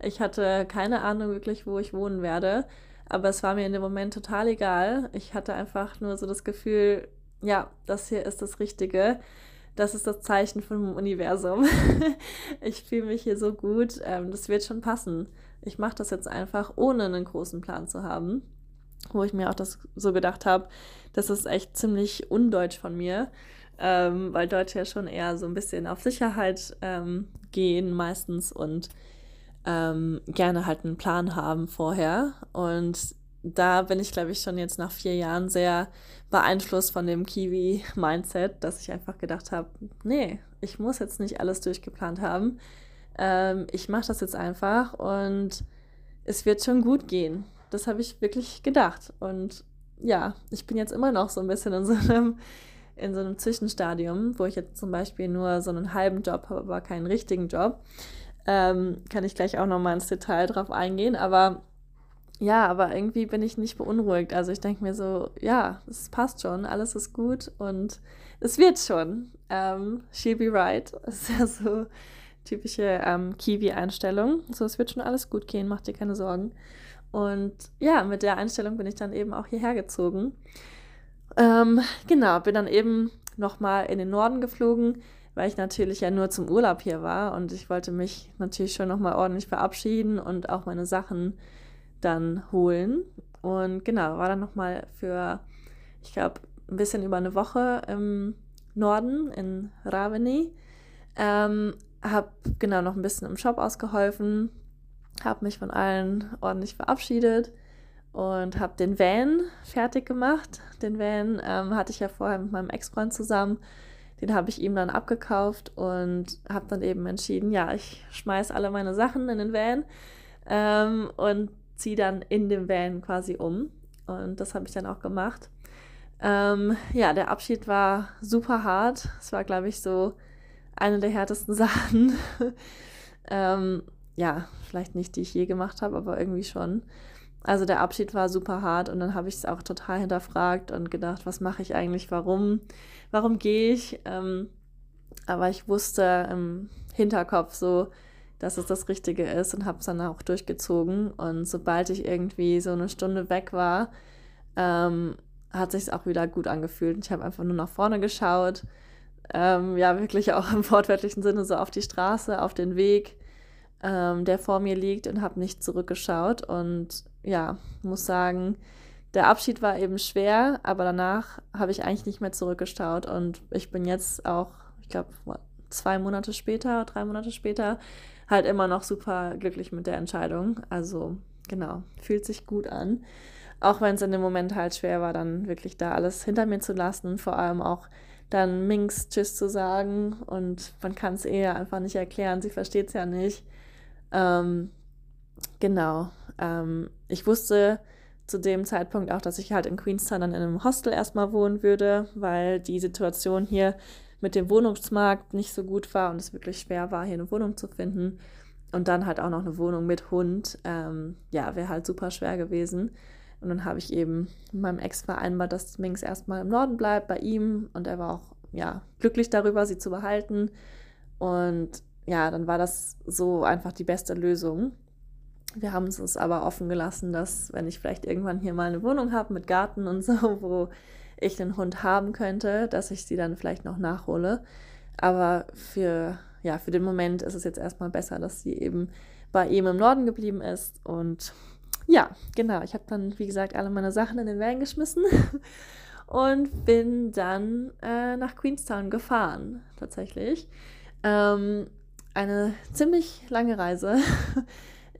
Ich hatte keine Ahnung wirklich, wo ich wohnen werde. Aber es war mir in dem Moment total egal. Ich hatte einfach nur so das Gefühl, ja, das hier ist das Richtige. Das ist das Zeichen vom Universum. ich fühle mich hier so gut. Ähm, das wird schon passen. Ich mache das jetzt einfach, ohne einen großen Plan zu haben wo ich mir auch das so gedacht habe, das ist echt ziemlich undeutsch von mir, ähm, weil Deutsche ja schon eher so ein bisschen auf Sicherheit ähm, gehen meistens und ähm, gerne halt einen Plan haben vorher. Und da bin ich, glaube ich, schon jetzt nach vier Jahren sehr beeinflusst von dem Kiwi-Mindset, dass ich einfach gedacht habe, nee, ich muss jetzt nicht alles durchgeplant haben. Ähm, ich mache das jetzt einfach und es wird schon gut gehen. Das habe ich wirklich gedacht. Und ja, ich bin jetzt immer noch so ein bisschen in so einem, in so einem Zwischenstadium, wo ich jetzt zum Beispiel nur so einen halben Job habe, aber keinen richtigen Job. Ähm, kann ich gleich auch nochmal ins Detail drauf eingehen. Aber ja, aber irgendwie bin ich nicht beunruhigt. Also ich denke mir so, ja, es passt schon, alles ist gut und es wird schon. Ähm, she'll be right. Das ist ja so typische ähm, Kiwi-Einstellung. So, es wird schon alles gut gehen, mach dir keine Sorgen. Und ja, mit der Einstellung bin ich dann eben auch hierher gezogen. Ähm, genau, bin dann eben nochmal in den Norden geflogen, weil ich natürlich ja nur zum Urlaub hier war und ich wollte mich natürlich schon nochmal ordentlich verabschieden und auch meine Sachen dann holen. Und genau, war dann nochmal für, ich glaube, ein bisschen über eine Woche im Norden in Raveni. Ähm, habe genau noch ein bisschen im Shop ausgeholfen, habe mich von allen ordentlich verabschiedet und habe den Van fertig gemacht. Den Van ähm, hatte ich ja vorher mit meinem Ex-Freund zusammen. Den habe ich ihm dann abgekauft und habe dann eben entschieden, ja, ich schmeiße alle meine Sachen in den Van ähm, und ziehe dann in dem Van quasi um. Und das habe ich dann auch gemacht. Ähm, ja, der Abschied war super hart. Es war, glaube ich, so eine der härtesten Sachen. ähm, ja, vielleicht nicht, die ich je gemacht habe, aber irgendwie schon. Also der Abschied war super hart und dann habe ich es auch total hinterfragt und gedacht, was mache ich eigentlich, warum, warum gehe ich? Ähm, aber ich wusste im Hinterkopf so, dass es das Richtige ist und habe es dann auch durchgezogen. Und sobald ich irgendwie so eine Stunde weg war, ähm, hat sich auch wieder gut angefühlt. Ich habe einfach nur nach vorne geschaut. Ähm, ja, wirklich auch im wortwörtlichen Sinne so auf die Straße, auf den Weg, ähm, der vor mir liegt und habe nicht zurückgeschaut. Und ja, muss sagen, der Abschied war eben schwer, aber danach habe ich eigentlich nicht mehr zurückgeschaut. Und ich bin jetzt auch, ich glaube, zwei Monate später, drei Monate später, halt immer noch super glücklich mit der Entscheidung. Also genau, fühlt sich gut an. Auch wenn es in dem Moment halt schwer war, dann wirklich da alles hinter mir zu lassen und vor allem auch dann Minx Tschüss zu sagen. Und man kann es eher einfach nicht erklären, sie versteht es ja nicht. Ähm, genau. Ähm, ich wusste zu dem Zeitpunkt auch, dass ich halt in Queenstown dann in einem Hostel erstmal wohnen würde, weil die Situation hier mit dem Wohnungsmarkt nicht so gut war und es wirklich schwer war, hier eine Wohnung zu finden. Und dann halt auch noch eine Wohnung mit Hund. Ähm, ja, wäre halt super schwer gewesen. Und dann habe ich eben mit meinem Ex vereinbart, dass Minx erstmal im Norden bleibt bei ihm. Und er war auch ja, glücklich darüber, sie zu behalten. Und ja, dann war das so einfach die beste Lösung. Wir haben es aber offen gelassen, dass wenn ich vielleicht irgendwann hier mal eine Wohnung habe mit Garten und so, wo ich einen Hund haben könnte, dass ich sie dann vielleicht noch nachhole. Aber für, ja, für den Moment ist es jetzt erstmal besser, dass sie eben bei ihm im Norden geblieben ist. Und ja, genau, ich habe dann, wie gesagt, alle meine Sachen in den Van geschmissen und bin dann äh, nach Queenstown gefahren, tatsächlich. Ähm, eine ziemlich lange Reise.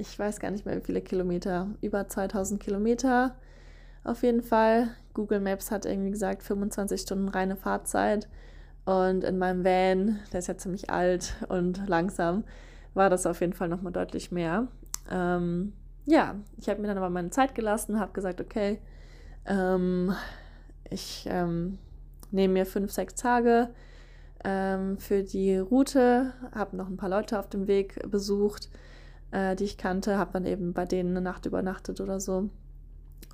Ich weiß gar nicht mehr, wie viele Kilometer. Über 2000 Kilometer auf jeden Fall. Google Maps hat irgendwie gesagt 25 Stunden reine Fahrzeit. Und in meinem Van, der ist ja ziemlich alt und langsam, war das auf jeden Fall nochmal deutlich mehr. Ähm, ja, ich habe mir dann aber meine Zeit gelassen, habe gesagt, okay, ähm, ich ähm, nehme mir fünf, sechs Tage ähm, für die Route, habe noch ein paar Leute auf dem Weg besucht, äh, die ich kannte, habe dann eben bei denen eine Nacht übernachtet oder so.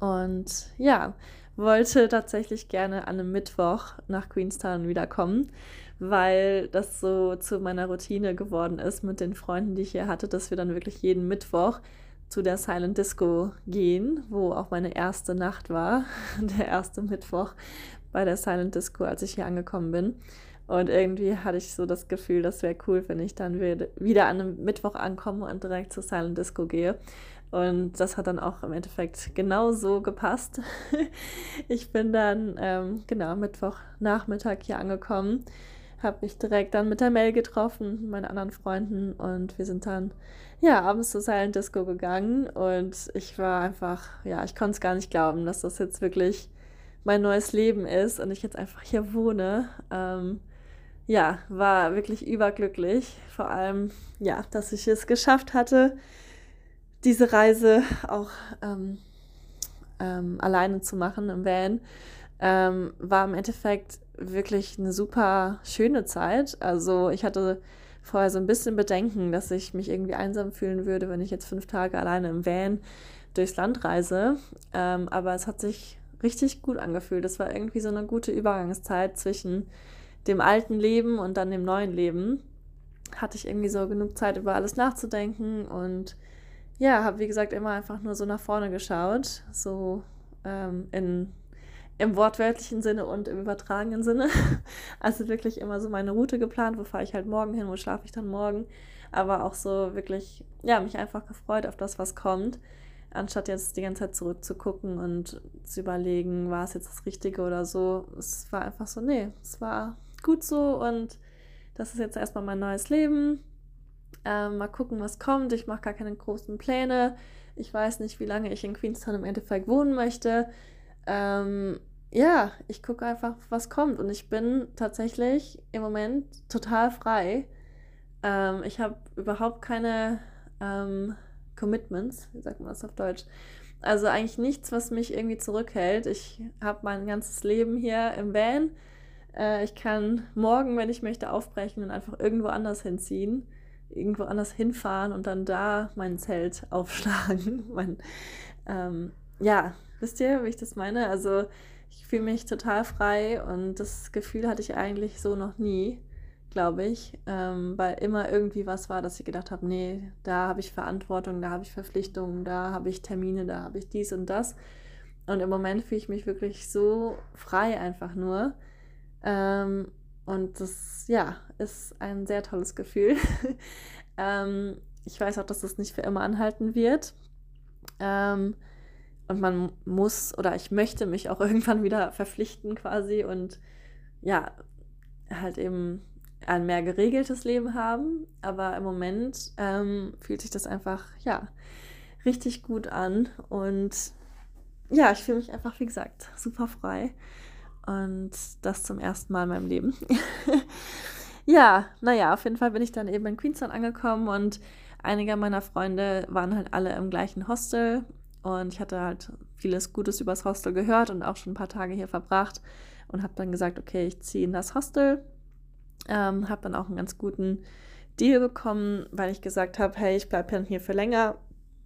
Und ja, wollte tatsächlich gerne an einem Mittwoch nach Queenstown wiederkommen, weil das so zu meiner Routine geworden ist mit den Freunden, die ich hier hatte, dass wir dann wirklich jeden Mittwoch zu der Silent Disco gehen, wo auch meine erste Nacht war, der erste Mittwoch bei der Silent Disco, als ich hier angekommen bin. Und irgendwie hatte ich so das Gefühl, das wäre cool, wenn ich dann wieder an einem Mittwoch ankomme und direkt zur Silent Disco gehe. Und das hat dann auch im Endeffekt genau so gepasst. ich bin dann, ähm, genau, Mittwochnachmittag hier angekommen. habe mich direkt dann mit der Mel getroffen, meinen anderen Freunden und wir sind dann ja abends zur Silent Disco gegangen und ich war einfach, ja, ich konnte es gar nicht glauben, dass das jetzt wirklich mein neues Leben ist und ich jetzt einfach hier wohne. Ähm, ja, war wirklich überglücklich. Vor allem, ja, dass ich es geschafft hatte, diese Reise auch ähm, ähm, alleine zu machen im Van. Ähm, war im Endeffekt wirklich eine super schöne Zeit. Also ich hatte vorher so ein bisschen Bedenken, dass ich mich irgendwie einsam fühlen würde, wenn ich jetzt fünf Tage alleine im Van durchs Land reise. Ähm, aber es hat sich richtig gut angefühlt. Es war irgendwie so eine gute Übergangszeit zwischen dem alten Leben und dann dem neuen Leben. Hatte ich irgendwie so genug Zeit, über alles nachzudenken und ja, habe wie gesagt immer einfach nur so nach vorne geschaut, so ähm, in im wortwörtlichen Sinne und im übertragenen Sinne. Also wirklich immer so meine Route geplant, wo fahre ich halt morgen hin, wo schlafe ich dann morgen. Aber auch so wirklich, ja, mich einfach gefreut auf das, was kommt, anstatt jetzt die ganze Zeit zurückzugucken und zu überlegen, war es jetzt das Richtige oder so. Es war einfach so, nee, es war gut so und das ist jetzt erstmal mein neues Leben. Ähm, mal gucken, was kommt. Ich mache gar keine großen Pläne. Ich weiß nicht, wie lange ich in Queenstown im Endeffekt wohnen möchte. Ähm, ja, ich gucke einfach, was kommt. Und ich bin tatsächlich im Moment total frei. Ähm, ich habe überhaupt keine ähm, Commitments, wie sagt man das auf Deutsch? Also eigentlich nichts, was mich irgendwie zurückhält. Ich habe mein ganzes Leben hier im Van. Äh, ich kann morgen, wenn ich möchte, aufbrechen und einfach irgendwo anders hinziehen, irgendwo anders hinfahren und dann da mein Zelt aufschlagen. mein, ähm, ja, wisst ihr, wie ich das meine? Also ich fühle mich total frei und das Gefühl hatte ich eigentlich so noch nie, glaube ich, ähm, weil immer irgendwie was war, dass ich gedacht habe, nee, da habe ich Verantwortung, da habe ich Verpflichtungen, da habe ich Termine, da habe ich dies und das. Und im Moment fühle ich mich wirklich so frei einfach nur. Ähm, und das, ja, ist ein sehr tolles Gefühl. ähm, ich weiß auch, dass das nicht für immer anhalten wird. Ähm, und man muss oder ich möchte mich auch irgendwann wieder verpflichten quasi und ja, halt eben ein mehr geregeltes Leben haben. Aber im Moment ähm, fühlt sich das einfach, ja, richtig gut an. Und ja, ich fühle mich einfach, wie gesagt, super frei. Und das zum ersten Mal in meinem Leben. ja, naja, auf jeden Fall bin ich dann eben in Queenstown angekommen und einige meiner Freunde waren halt alle im gleichen Hostel und ich hatte halt vieles Gutes übers Hostel gehört und auch schon ein paar Tage hier verbracht und habe dann gesagt, okay, ich ziehe in das Hostel. Ähm, habe dann auch einen ganz guten Deal bekommen, weil ich gesagt habe, hey, ich bleibe dann hier für länger.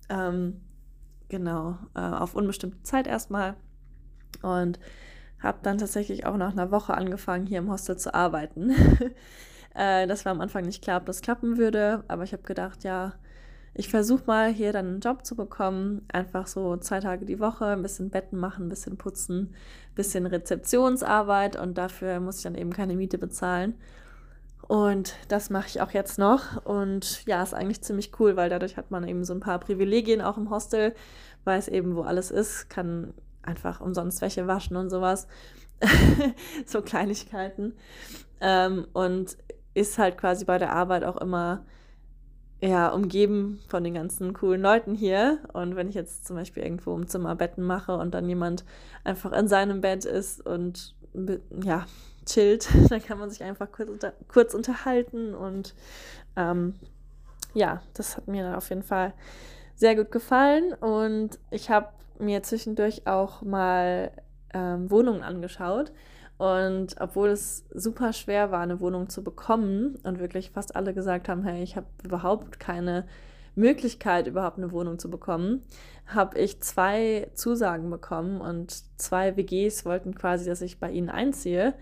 Ähm, genau, äh, auf unbestimmte Zeit erstmal. Und habe dann tatsächlich auch nach einer Woche angefangen, hier im Hostel zu arbeiten. äh, das war am Anfang nicht klar, ob das klappen würde, aber ich habe gedacht, ja, ich versuche mal hier dann einen Job zu bekommen, einfach so zwei Tage die Woche, ein bisschen Betten machen, ein bisschen putzen, ein bisschen Rezeptionsarbeit und dafür muss ich dann eben keine Miete bezahlen. Und das mache ich auch jetzt noch. Und ja, ist eigentlich ziemlich cool, weil dadurch hat man eben so ein paar Privilegien auch im Hostel, weiß eben, wo alles ist, kann einfach umsonst Wäsche waschen und sowas. so Kleinigkeiten. Ähm, und ist halt quasi bei der Arbeit auch immer ja, umgeben von den ganzen coolen Leuten hier. Und wenn ich jetzt zum Beispiel irgendwo im Zimmer Betten mache und dann jemand einfach in seinem Bett ist und ja, chillt, dann kann man sich einfach kurz, unter, kurz unterhalten. Und ähm, ja, das hat mir auf jeden Fall sehr gut gefallen. Und ich habe mir zwischendurch auch mal ähm, Wohnungen angeschaut. Und obwohl es super schwer war, eine Wohnung zu bekommen und wirklich fast alle gesagt haben, hey, ich habe überhaupt keine Möglichkeit, überhaupt eine Wohnung zu bekommen, habe ich zwei Zusagen bekommen und zwei WGs wollten quasi, dass ich bei ihnen einziehe,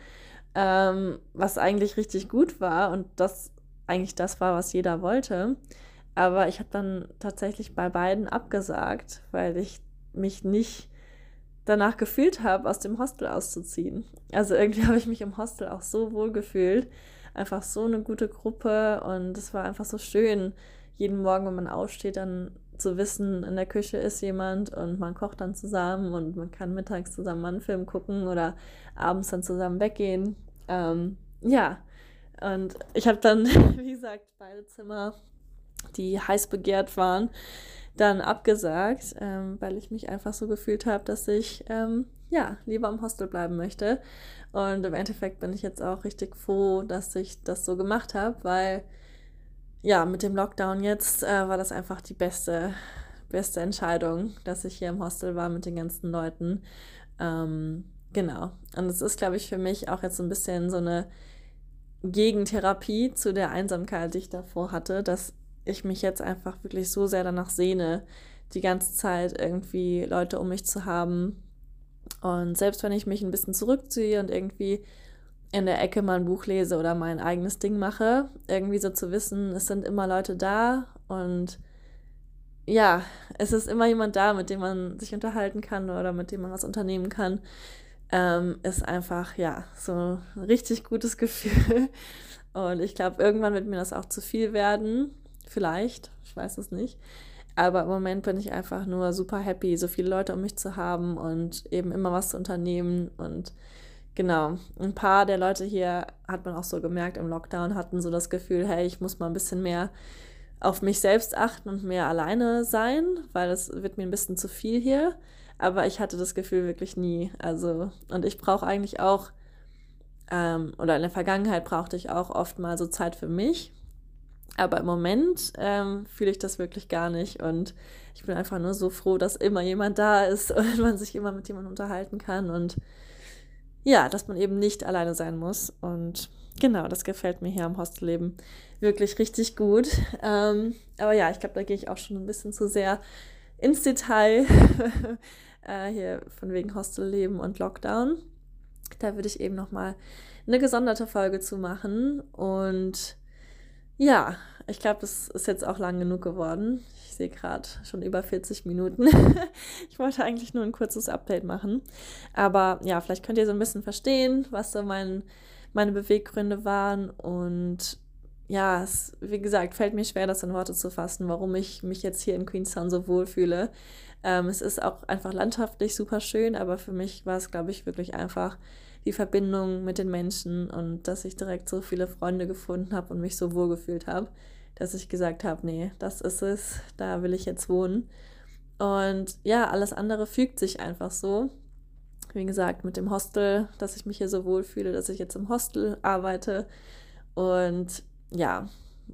ähm, was eigentlich richtig gut war und das eigentlich das war, was jeder wollte. Aber ich habe dann tatsächlich bei beiden abgesagt, weil ich mich nicht danach gefühlt habe, aus dem Hostel auszuziehen. Also irgendwie habe ich mich im Hostel auch so wohl gefühlt. Einfach so eine gute Gruppe und es war einfach so schön, jeden Morgen, wenn man aufsteht, dann zu wissen, in der Küche ist jemand und man kocht dann zusammen und man kann mittags zusammen einen Film gucken oder abends dann zusammen weggehen. Ähm, ja, Und ich habe dann, wie gesagt, beide Zimmer, die heiß begehrt waren, dann abgesagt, ähm, weil ich mich einfach so gefühlt habe, dass ich ähm, ja lieber im Hostel bleiben möchte. Und im Endeffekt bin ich jetzt auch richtig froh, dass ich das so gemacht habe, weil ja, mit dem Lockdown jetzt äh, war das einfach die beste, beste Entscheidung, dass ich hier im Hostel war mit den ganzen Leuten. Ähm, genau. Und es ist, glaube ich, für mich auch jetzt so ein bisschen so eine Gegentherapie zu der Einsamkeit, die ich davor hatte, dass ich mich jetzt einfach wirklich so sehr danach sehne, die ganze Zeit irgendwie Leute um mich zu haben. Und selbst wenn ich mich ein bisschen zurückziehe und irgendwie in der Ecke mal ein Buch lese oder mein eigenes Ding mache, irgendwie so zu wissen, es sind immer Leute da und ja, es ist immer jemand da, mit dem man sich unterhalten kann oder mit dem man was unternehmen kann, ähm, ist einfach, ja, so ein richtig gutes Gefühl. Und ich glaube, irgendwann wird mir das auch zu viel werden. Vielleicht, ich weiß es nicht. Aber im Moment bin ich einfach nur super happy, so viele Leute um mich zu haben und eben immer was zu unternehmen. Und genau, ein paar der Leute hier hat man auch so gemerkt im Lockdown, hatten so das Gefühl, hey, ich muss mal ein bisschen mehr auf mich selbst achten und mehr alleine sein, weil das wird mir ein bisschen zu viel hier. Aber ich hatte das Gefühl wirklich nie. Also, und ich brauche eigentlich auch, ähm, oder in der Vergangenheit brauchte ich auch oft mal so Zeit für mich. Aber im Moment ähm, fühle ich das wirklich gar nicht. Und ich bin einfach nur so froh, dass immer jemand da ist und man sich immer mit jemandem unterhalten kann. Und ja, dass man eben nicht alleine sein muss. Und genau, das gefällt mir hier am Hostelleben wirklich richtig gut. Ähm, aber ja, ich glaube, da gehe ich auch schon ein bisschen zu sehr ins Detail. äh, hier von wegen Hostelleben und Lockdown. Da würde ich eben nochmal eine gesonderte Folge zu machen. Und ja, ich glaube, das ist jetzt auch lang genug geworden. Ich sehe gerade schon über 40 Minuten. ich wollte eigentlich nur ein kurzes Update machen. Aber ja, vielleicht könnt ihr so ein bisschen verstehen, was so mein, meine Beweggründe waren und ja, es, wie gesagt, fällt mir schwer, das in Worte zu fassen, warum ich mich jetzt hier in Queenstown so wohlfühle. Ähm, es ist auch einfach landschaftlich super schön, aber für mich war es, glaube ich, wirklich einfach die Verbindung mit den Menschen und dass ich direkt so viele Freunde gefunden habe und mich so wohl gefühlt habe, dass ich gesagt habe, nee, das ist es, da will ich jetzt wohnen. Und ja, alles andere fügt sich einfach so. Wie gesagt, mit dem Hostel, dass ich mich hier so wohl fühle, dass ich jetzt im Hostel arbeite und ja,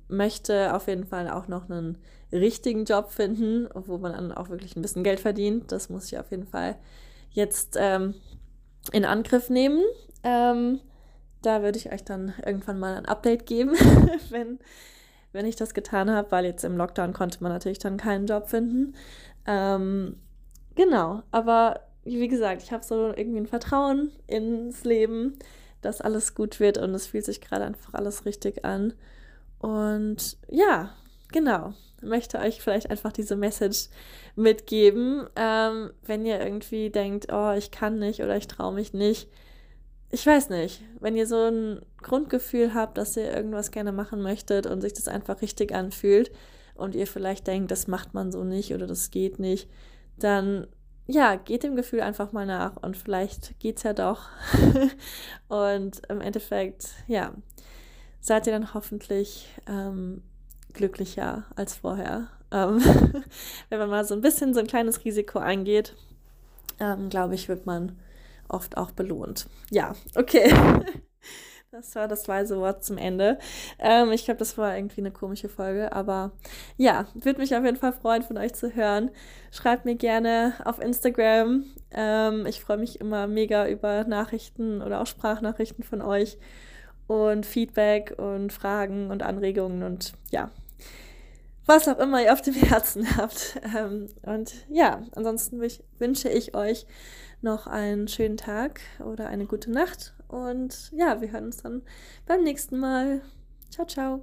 möchte auf jeden Fall auch noch einen richtigen Job finden, wo man dann auch wirklich ein bisschen Geld verdient. Das muss ich auf jeden Fall jetzt ähm, in Angriff nehmen. Ähm, da würde ich euch dann irgendwann mal ein Update geben, wenn, wenn ich das getan habe, weil jetzt im Lockdown konnte man natürlich dann keinen Job finden. Ähm, genau, aber wie gesagt, ich habe so irgendwie ein Vertrauen ins Leben dass alles gut wird und es fühlt sich gerade einfach alles richtig an. Und ja, genau. Möchte euch vielleicht einfach diese Message mitgeben, ähm, wenn ihr irgendwie denkt, oh, ich kann nicht oder ich traue mich nicht. Ich weiß nicht, wenn ihr so ein Grundgefühl habt, dass ihr irgendwas gerne machen möchtet und sich das einfach richtig anfühlt und ihr vielleicht denkt, das macht man so nicht oder das geht nicht, dann ja, geht dem Gefühl einfach mal nach und vielleicht geht's ja doch. und im Endeffekt, ja, seid ihr dann hoffentlich ähm, glücklicher als vorher. Ähm, wenn man mal so ein bisschen so ein kleines Risiko eingeht, ähm, glaube ich, wird man oft auch belohnt. Ja, okay. Das war das weise Wort zum Ende. Ähm, ich glaube, das war irgendwie eine komische Folge, aber ja, würde mich auf jeden Fall freuen, von euch zu hören. Schreibt mir gerne auf Instagram. Ähm, ich freue mich immer mega über Nachrichten oder auch Sprachnachrichten von euch und Feedback und Fragen und Anregungen und ja, was auch immer ihr auf dem Herzen habt. Ähm, und ja, ansonsten wünsche ich euch noch einen schönen Tag oder eine gute Nacht. Und ja, wir hören uns dann beim nächsten Mal. Ciao, ciao.